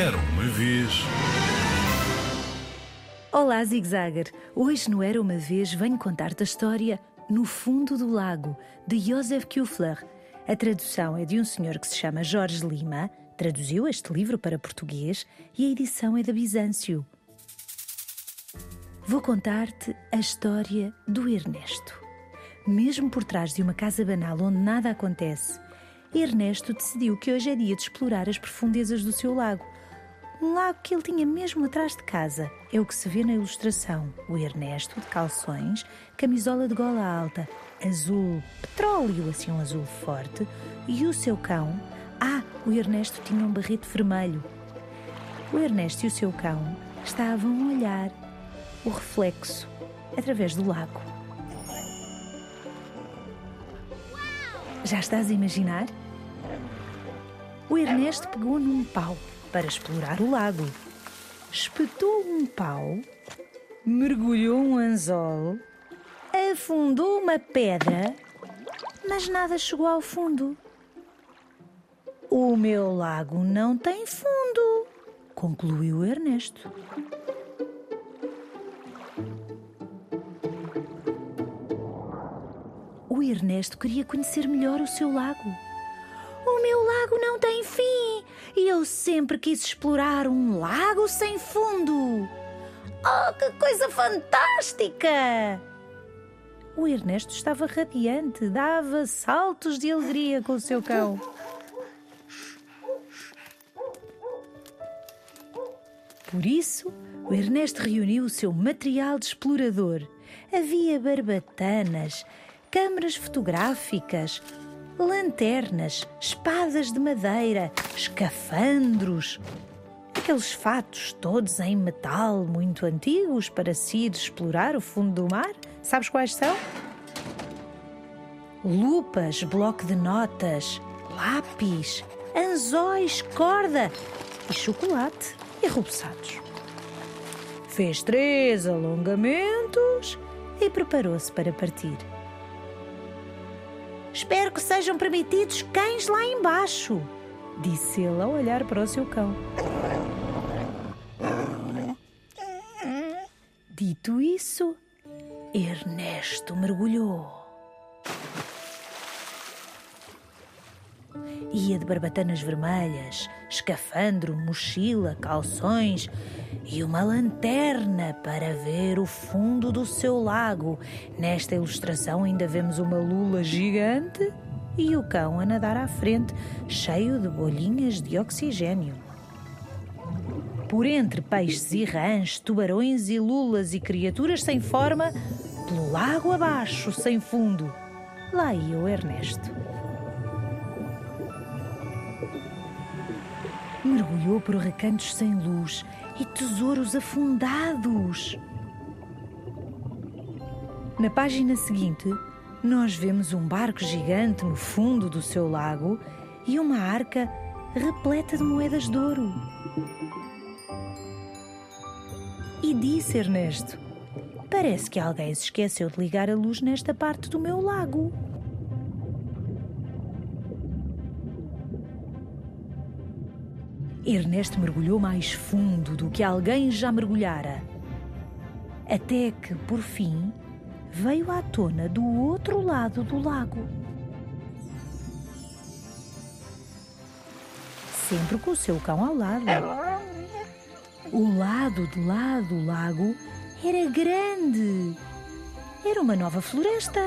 Era uma vez. Olá, Zig Zagger. Hoje no Era uma Vez venho contar-te a história No Fundo do Lago, de Joseph Kufler. A tradução é de um senhor que se chama Jorge Lima, traduziu este livro para português e a edição é da Bizâncio. Vou contar-te a história do Ernesto. Mesmo por trás de uma casa banal onde nada acontece, Ernesto decidiu que hoje é dia de explorar as profundezas do seu lago. Um lago que ele tinha mesmo atrás de casa. É o que se vê na ilustração. O Ernesto, de calções, camisola de gola alta, azul petróleo, assim um azul forte, e o seu cão. Ah, o Ernesto tinha um barrete vermelho. O Ernesto e o seu cão estavam a olhar o reflexo através do lago. Já estás a imaginar? O Ernesto pegou num pau para explorar o lago. Espetou um pau, mergulhou um anzol, afundou uma pedra, mas nada chegou ao fundo. O meu lago não tem fundo, concluiu Ernesto. O Ernesto queria conhecer melhor o seu lago. O meu lago não tem fim e eu sempre quis explorar um lago sem fundo. Oh, que coisa fantástica! O Ernesto estava radiante, dava saltos de alegria com o seu cão. Por isso, o Ernesto reuniu o seu material de explorador. Havia barbatanas, câmaras fotográficas, lanternas, espadas de madeira, escafandros. Aqueles fatos todos em metal muito antigos para se ir explorar o fundo do mar. Sabes quais são? Lupas, bloco de notas, lápis, anzóis, corda e chocolate enrubesçados. Fez três alongamentos e preparou-se para partir. Espero que sejam permitidos cães lá embaixo, disse ele ao olhar para o seu cão. Dito isso, Ernesto mergulhou. Ia de barbatanas vermelhas, escafandro, mochila, calções e uma lanterna para ver o fundo do seu lago. Nesta ilustração ainda vemos uma lula gigante e o cão a nadar à frente, cheio de bolhinhas de oxigênio. Por entre peixes e rãs, tubarões e lulas e criaturas sem forma, pelo lago abaixo, sem fundo, lá ia o Ernesto. Mergulhou por recantos sem luz e tesouros afundados. Na página seguinte, nós vemos um barco gigante no fundo do seu lago e uma arca repleta de moedas de ouro. E disse Ernesto: Parece que alguém se esqueceu de ligar a luz nesta parte do meu lago. Ernesto mergulhou mais fundo do que alguém já mergulhara. Até que, por fim, veio à tona do outro lado do lago. Sempre com o seu cão ao lado. O lado de lá do lago era grande. Era uma nova floresta,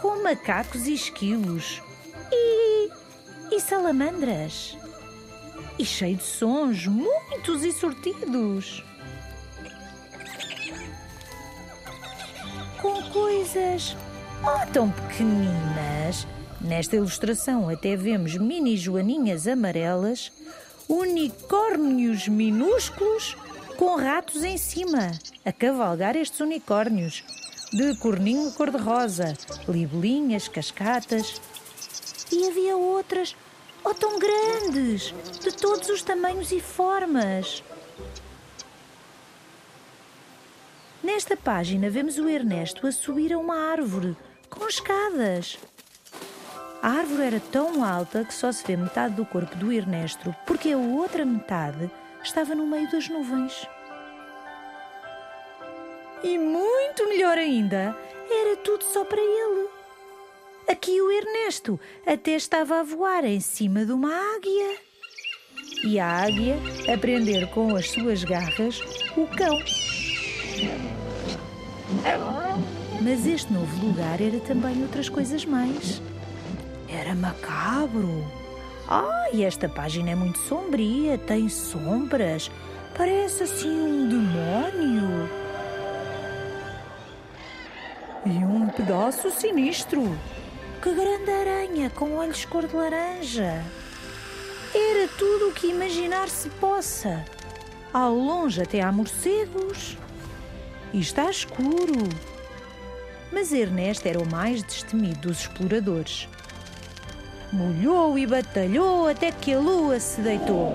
com macacos e esquilos e, e salamandras e cheio de sons, muitos e sortidos. Com coisas oh, tão pequeninas. Nesta ilustração até vemos mini joaninhas amarelas, unicórnios minúsculos com ratos em cima, a cavalgar estes unicórnios, de corninho cor-de-rosa, libelinhas, cascatas. E havia outras oh tão grandes, de todos os tamanhos e formas. Nesta página vemos o Ernesto a subir a uma árvore com escadas. A árvore era tão alta que só se vê metade do corpo do Ernesto, porque a outra metade estava no meio das nuvens. E muito melhor ainda, era tudo só para ele. Aqui o Ernesto até estava a voar em cima de uma águia. E a águia a prender com as suas garras o cão. Mas este novo lugar era também outras coisas mais. Era macabro. Ai, esta página é muito sombria, tem sombras. Parece assim um demónio. E um pedaço sinistro. Que grande aranha com olhos cor de laranja. Era tudo o que imaginar se possa. Ao longe até há morcegos. E está escuro. Mas Ernesto era o mais destemido dos exploradores. Molhou e batalhou até que a lua se deitou.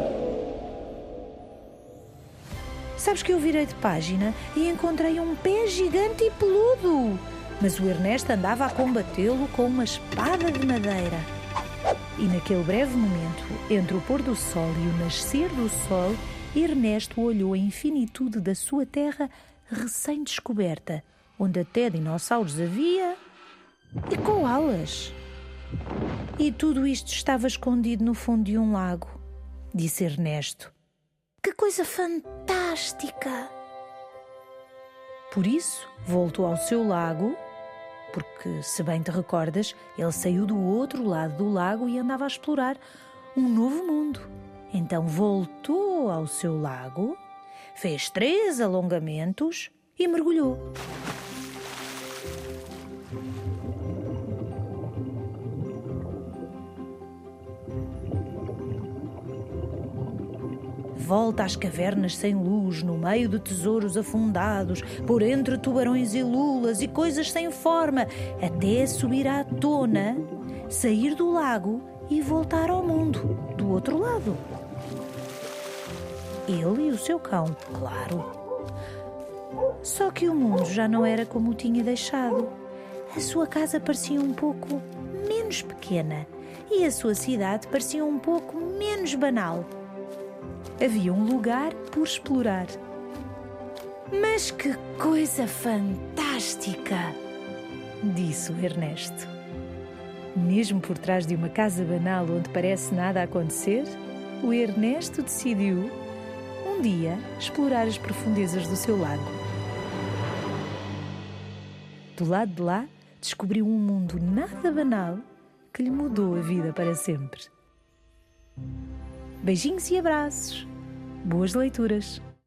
Sabes que eu virei de página e encontrei um pé gigante e peludo. Mas o Ernesto andava a combatê-lo com uma espada de madeira. E naquele breve momento, entre o pôr do sol e o nascer do sol, Ernesto olhou a infinitude da sua terra recém-descoberta, onde até dinossauros havia e koalas. E tudo isto estava escondido no fundo de um lago, disse Ernesto. Que coisa fantástica! Por isso, voltou ao seu lago, porque, se bem te recordas, ele saiu do outro lado do lago e andava a explorar um novo mundo. Então voltou ao seu lago, fez três alongamentos e mergulhou. Volta às cavernas sem luz, no meio de tesouros afundados, por entre tubarões e lulas e coisas sem forma, até subir à tona, sair do lago e voltar ao mundo, do outro lado. Ele e o seu cão, claro. Só que o mundo já não era como o tinha deixado. A sua casa parecia um pouco menos pequena e a sua cidade parecia um pouco menos banal havia um lugar por explorar. Mas que coisa fantástica! disse o Ernesto. Mesmo por trás de uma casa banal onde parece nada acontecer, o Ernesto decidiu, um dia, explorar as profundezas do seu lago. Do lado de lá, descobriu um mundo nada banal que lhe mudou a vida para sempre. Beijinhos e abraços. Boas leituras!